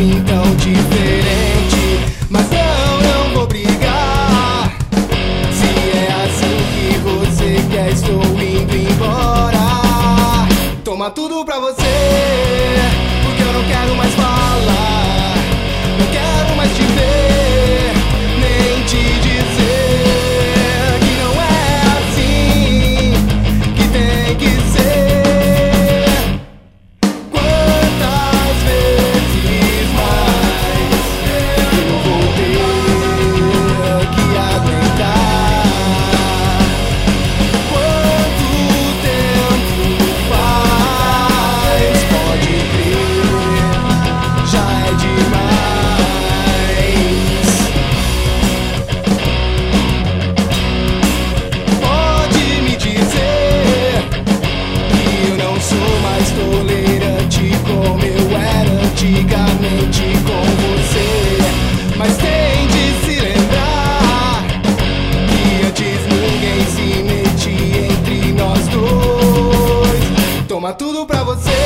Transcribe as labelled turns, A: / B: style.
A: assim tão diferente. Mas não, não vou brigar. Se é assim que você quer, estou indo embora. Toma tudo pra você, porque eu não quero mais falar. Não quero mais te ver. Tudo pra você,